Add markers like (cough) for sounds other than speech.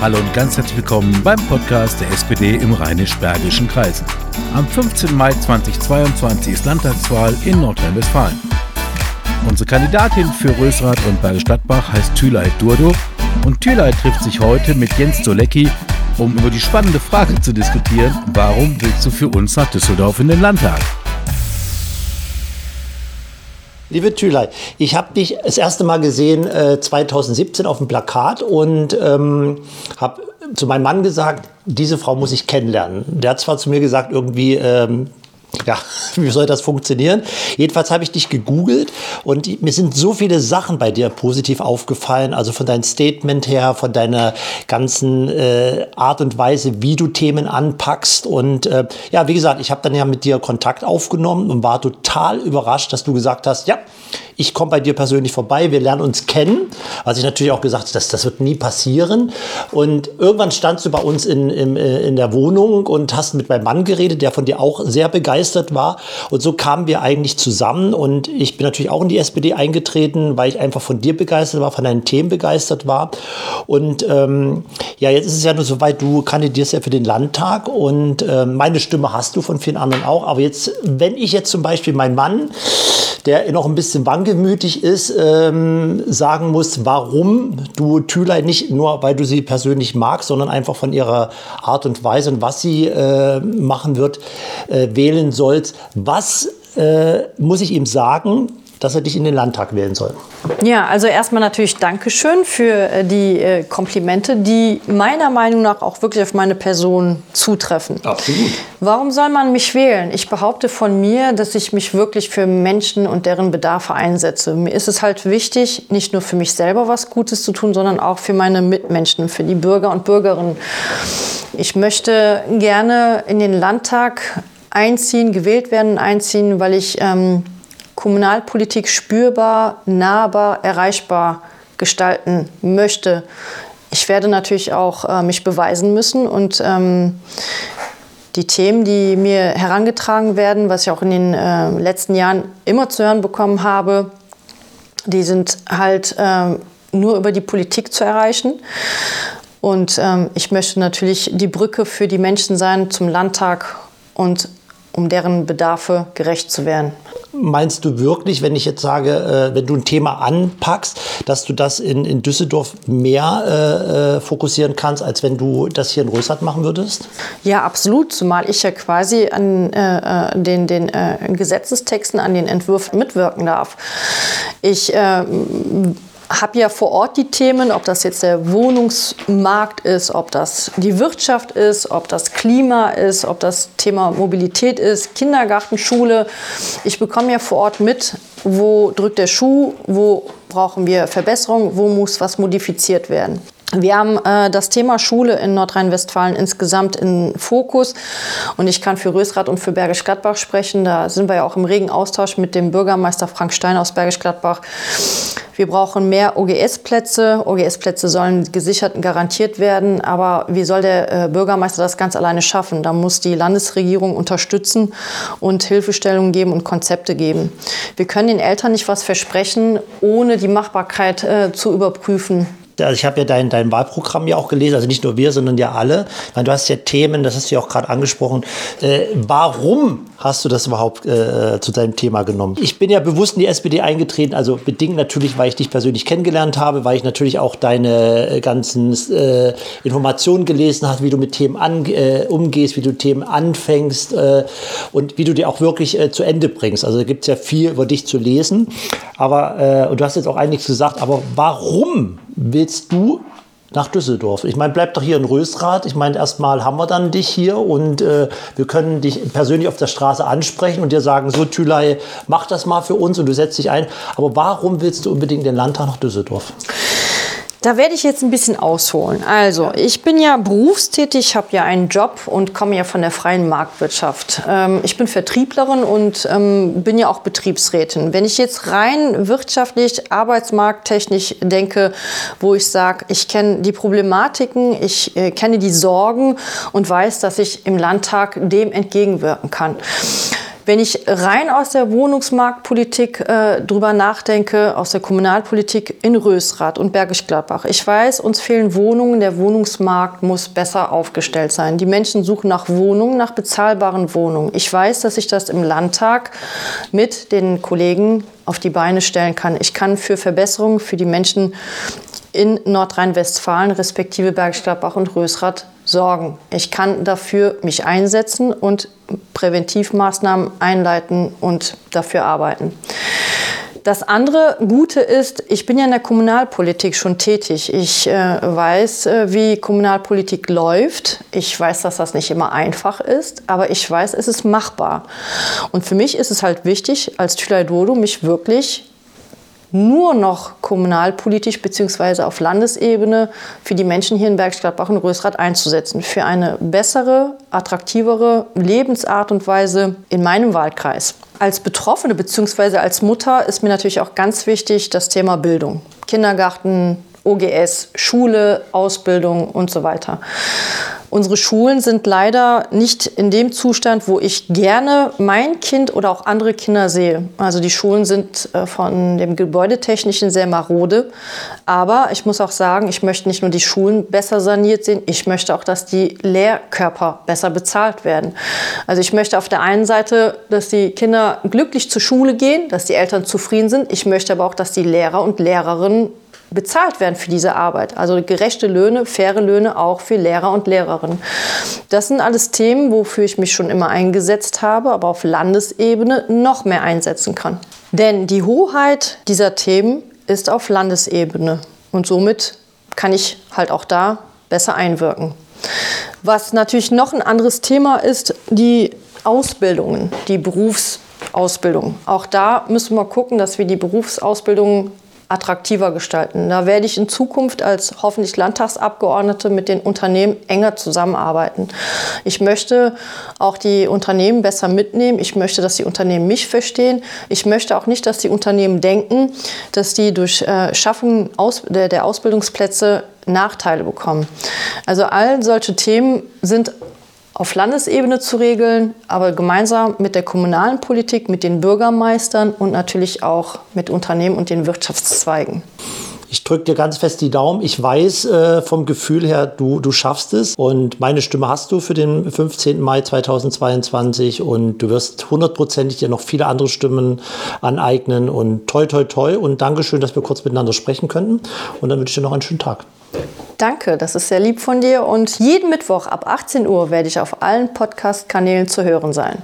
Hallo und ganz herzlich willkommen beim Podcast der SPD im Rheinisch-Bergischen Kreis. Am 15. Mai 2022 ist Landtagswahl in Nordrhein-Westfalen. Unsere Kandidatin für Rösrath und Bergisch Gladbach heißt Thülay Durdo und Thülay trifft sich heute mit Jens Dolecki, um über die spannende Frage zu diskutieren, warum willst du für uns nach Düsseldorf in den Landtag? Liebe Thülei, ich habe dich das erste Mal gesehen äh, 2017 auf dem Plakat und ähm, habe zu meinem Mann gesagt, diese Frau muss ich kennenlernen. Der hat zwar zu mir gesagt, irgendwie, ähm, ja, (laughs) wie soll das funktionieren? Jedenfalls habe ich dich gegoogelt und mir sind so viele Sachen bei dir positiv aufgefallen. Also von deinem Statement her, von deiner ganzen äh, Art und Weise, wie du Themen anpackst. Und äh, ja, wie gesagt, ich habe dann ja mit dir Kontakt aufgenommen und war total überrascht, dass du gesagt hast, ja, ich komme bei dir persönlich vorbei, wir lernen uns kennen. Was ich natürlich auch gesagt habe, das, das wird nie passieren. Und irgendwann standst du bei uns in, in, äh, in der Wohnung und hast mit meinem Mann geredet, der von dir auch sehr begeistert war. Und so kamen wir eigentlich zusammen. Und ich bin natürlich auch in die SPD eingetreten, weil ich einfach von dir begeistert war, von deinen Themen begeistert war. Und ähm, ja, jetzt ist es ja nur so weit, du kandidierst ja für den Landtag und äh, meine Stimme hast du von vielen anderen auch. Aber jetzt, wenn ich jetzt zum Beispiel meinen Mann der noch ein bisschen wankelmütig ist, ähm, sagen muss, warum du Thülei nicht nur, weil du sie persönlich magst, sondern einfach von ihrer Art und Weise und was sie äh, machen wird, äh, wählen sollst. Was äh, muss ich ihm sagen, dass er dich in den Landtag wählen soll. Ja, also erstmal natürlich Dankeschön für äh, die äh, Komplimente, die meiner Meinung nach auch wirklich auf meine Person zutreffen. Absolut. Warum soll man mich wählen? Ich behaupte von mir, dass ich mich wirklich für Menschen und deren Bedarfe einsetze. Mir ist es halt wichtig, nicht nur für mich selber was Gutes zu tun, sondern auch für meine Mitmenschen, für die Bürger und Bürgerinnen. Ich möchte gerne in den Landtag einziehen, gewählt werden, einziehen, weil ich ähm, Kommunalpolitik spürbar, nahbar, erreichbar gestalten möchte. Ich werde natürlich auch äh, mich beweisen müssen und ähm, die Themen, die mir herangetragen werden, was ich auch in den äh, letzten Jahren immer zu hören bekommen habe, die sind halt äh, nur über die Politik zu erreichen. Und ähm, ich möchte natürlich die Brücke für die Menschen sein zum Landtag und um deren Bedarfe gerecht zu werden. Meinst du wirklich, wenn ich jetzt sage, äh, wenn du ein Thema anpackst, dass du das in, in Düsseldorf mehr äh, äh fokussieren kannst, als wenn du das hier in Rösrath machen würdest? Ja, absolut. Zumal ich ja quasi an äh, äh den, den äh, Gesetzestexten, an den Entwürfen mitwirken darf. Ich habe ja vor Ort die Themen, ob das jetzt der Wohnungsmarkt ist, ob das die Wirtschaft ist, ob das Klima ist, ob das Thema Mobilität ist, Kindergarten, Schule. Ich bekomme ja vor Ort mit, wo drückt der Schuh, wo brauchen wir Verbesserungen, wo muss was modifiziert werden. Wir haben äh, das Thema Schule in Nordrhein-Westfalen insgesamt in Fokus. Und ich kann für Rösrath und für Bergisch Gladbach sprechen. Da sind wir ja auch im regen Austausch mit dem Bürgermeister Frank Stein aus Bergisch Gladbach. Wir brauchen mehr OGS-Plätze. OGS-Plätze sollen gesichert und garantiert werden. Aber wie soll der äh, Bürgermeister das ganz alleine schaffen? Da muss die Landesregierung unterstützen und Hilfestellungen geben und Konzepte geben. Wir können den Eltern nicht was versprechen, ohne die Machbarkeit äh, zu überprüfen also ich habe ja dein, dein Wahlprogramm ja auch gelesen, also nicht nur wir, sondern ja alle. Meine, du hast ja Themen, das hast du ja auch gerade angesprochen. Äh, warum hast du das überhaupt äh, zu deinem Thema genommen? Ich bin ja bewusst in die SPD eingetreten, also bedingt natürlich, weil ich dich persönlich kennengelernt habe, weil ich natürlich auch deine äh, ganzen äh, Informationen gelesen habe, wie du mit Themen an, äh, umgehst, wie du Themen anfängst äh, und wie du die auch wirklich zu Ende bringst. Also da gibt es ja viel über dich zu lesen. Aber, und du hast jetzt auch einiges gesagt, aber warum willst du nach Düsseldorf. Ich meine, bleib doch hier in Rösrath. Ich meine, erstmal haben wir dann dich hier und äh, wir können dich persönlich auf der Straße ansprechen und dir sagen, so Thülei, mach das mal für uns und du setzt dich ein. Aber warum willst du unbedingt den Landtag nach Düsseldorf? Da werde ich jetzt ein bisschen ausholen. Also, ich bin ja berufstätig, habe ja einen Job und komme ja von der freien Marktwirtschaft. Ähm, ich bin Vertrieblerin und ähm, bin ja auch Betriebsrätin. Wenn ich jetzt rein wirtschaftlich, arbeitsmarkttechnisch denke, wo ich sage, ich kenne die Problematiken, ich äh, kenne die Sorgen und weiß, dass ich im Landtag dem entgegenwirken kann. Wenn ich rein aus der Wohnungsmarktpolitik äh, drüber nachdenke, aus der Kommunalpolitik in Rösrath und Bergisch Gladbach, ich weiß, uns fehlen Wohnungen, der Wohnungsmarkt muss besser aufgestellt sein. Die Menschen suchen nach Wohnungen, nach bezahlbaren Wohnungen. Ich weiß, dass ich das im Landtag mit den Kollegen auf die Beine stellen kann. Ich kann für Verbesserungen für die Menschen in Nordrhein-Westfalen, respektive Bergisch Gladbach und Rösrath sorgen. Ich kann dafür mich einsetzen und Präventivmaßnahmen einleiten und dafür arbeiten. Das andere Gute ist, ich bin ja in der Kommunalpolitik schon tätig. Ich äh, weiß, äh, wie Kommunalpolitik läuft. Ich weiß, dass das nicht immer einfach ist, aber ich weiß, es ist machbar. Und für mich ist es halt wichtig, als Tülay Dodo mich wirklich nur noch kommunalpolitisch bzw. auf Landesebene für die Menschen hier in Bergisch Gladbach und Rösrath einzusetzen. Für eine bessere, attraktivere Lebensart und Weise in meinem Wahlkreis. Als Betroffene bzw. als Mutter ist mir natürlich auch ganz wichtig das Thema Bildung. Kindergarten, OGS, Schule, Ausbildung und so weiter. Unsere Schulen sind leider nicht in dem Zustand, wo ich gerne mein Kind oder auch andere Kinder sehe. Also die Schulen sind äh, von dem Gebäudetechnischen sehr marode. Aber ich muss auch sagen, ich möchte nicht nur die Schulen besser saniert sehen, ich möchte auch, dass die Lehrkörper besser bezahlt werden. Also ich möchte auf der einen Seite, dass die Kinder glücklich zur Schule gehen, dass die Eltern zufrieden sind. Ich möchte aber auch, dass die Lehrer und Lehrerinnen bezahlt werden für diese Arbeit. Also gerechte Löhne, faire Löhne auch für Lehrer und Lehrerinnen. Das sind alles Themen, wofür ich mich schon immer eingesetzt habe, aber auf Landesebene noch mehr einsetzen kann. Denn die Hoheit dieser Themen ist auf Landesebene und somit kann ich halt auch da besser einwirken. Was natürlich noch ein anderes Thema ist, die Ausbildungen, die Berufsausbildung. Auch da müssen wir gucken, dass wir die Berufsausbildung attraktiver gestalten. Da werde ich in Zukunft als hoffentlich Landtagsabgeordnete mit den Unternehmen enger zusammenarbeiten. Ich möchte auch die Unternehmen besser mitnehmen. Ich möchte, dass die Unternehmen mich verstehen. Ich möchte auch nicht, dass die Unternehmen denken, dass die durch äh, der, der Ausbildungsplätze Nachteile bekommen. Also all solche Themen sind auf Landesebene zu regeln, aber gemeinsam mit der kommunalen Politik, mit den Bürgermeistern und natürlich auch mit Unternehmen und den Wirtschaftszweigen. Ich drücke dir ganz fest die Daumen. Ich weiß äh, vom Gefühl her, du, du schaffst es. Und meine Stimme hast du für den 15. Mai 2022. Und du wirst hundertprozentig dir noch viele andere Stimmen aneignen. Und toi, toi, toi. Und Dankeschön, dass wir kurz miteinander sprechen könnten. Und dann wünsche ich dir noch einen schönen Tag. Danke, das ist sehr lieb von dir. Und jeden Mittwoch ab 18 Uhr werde ich auf allen Podcast-Kanälen zu hören sein.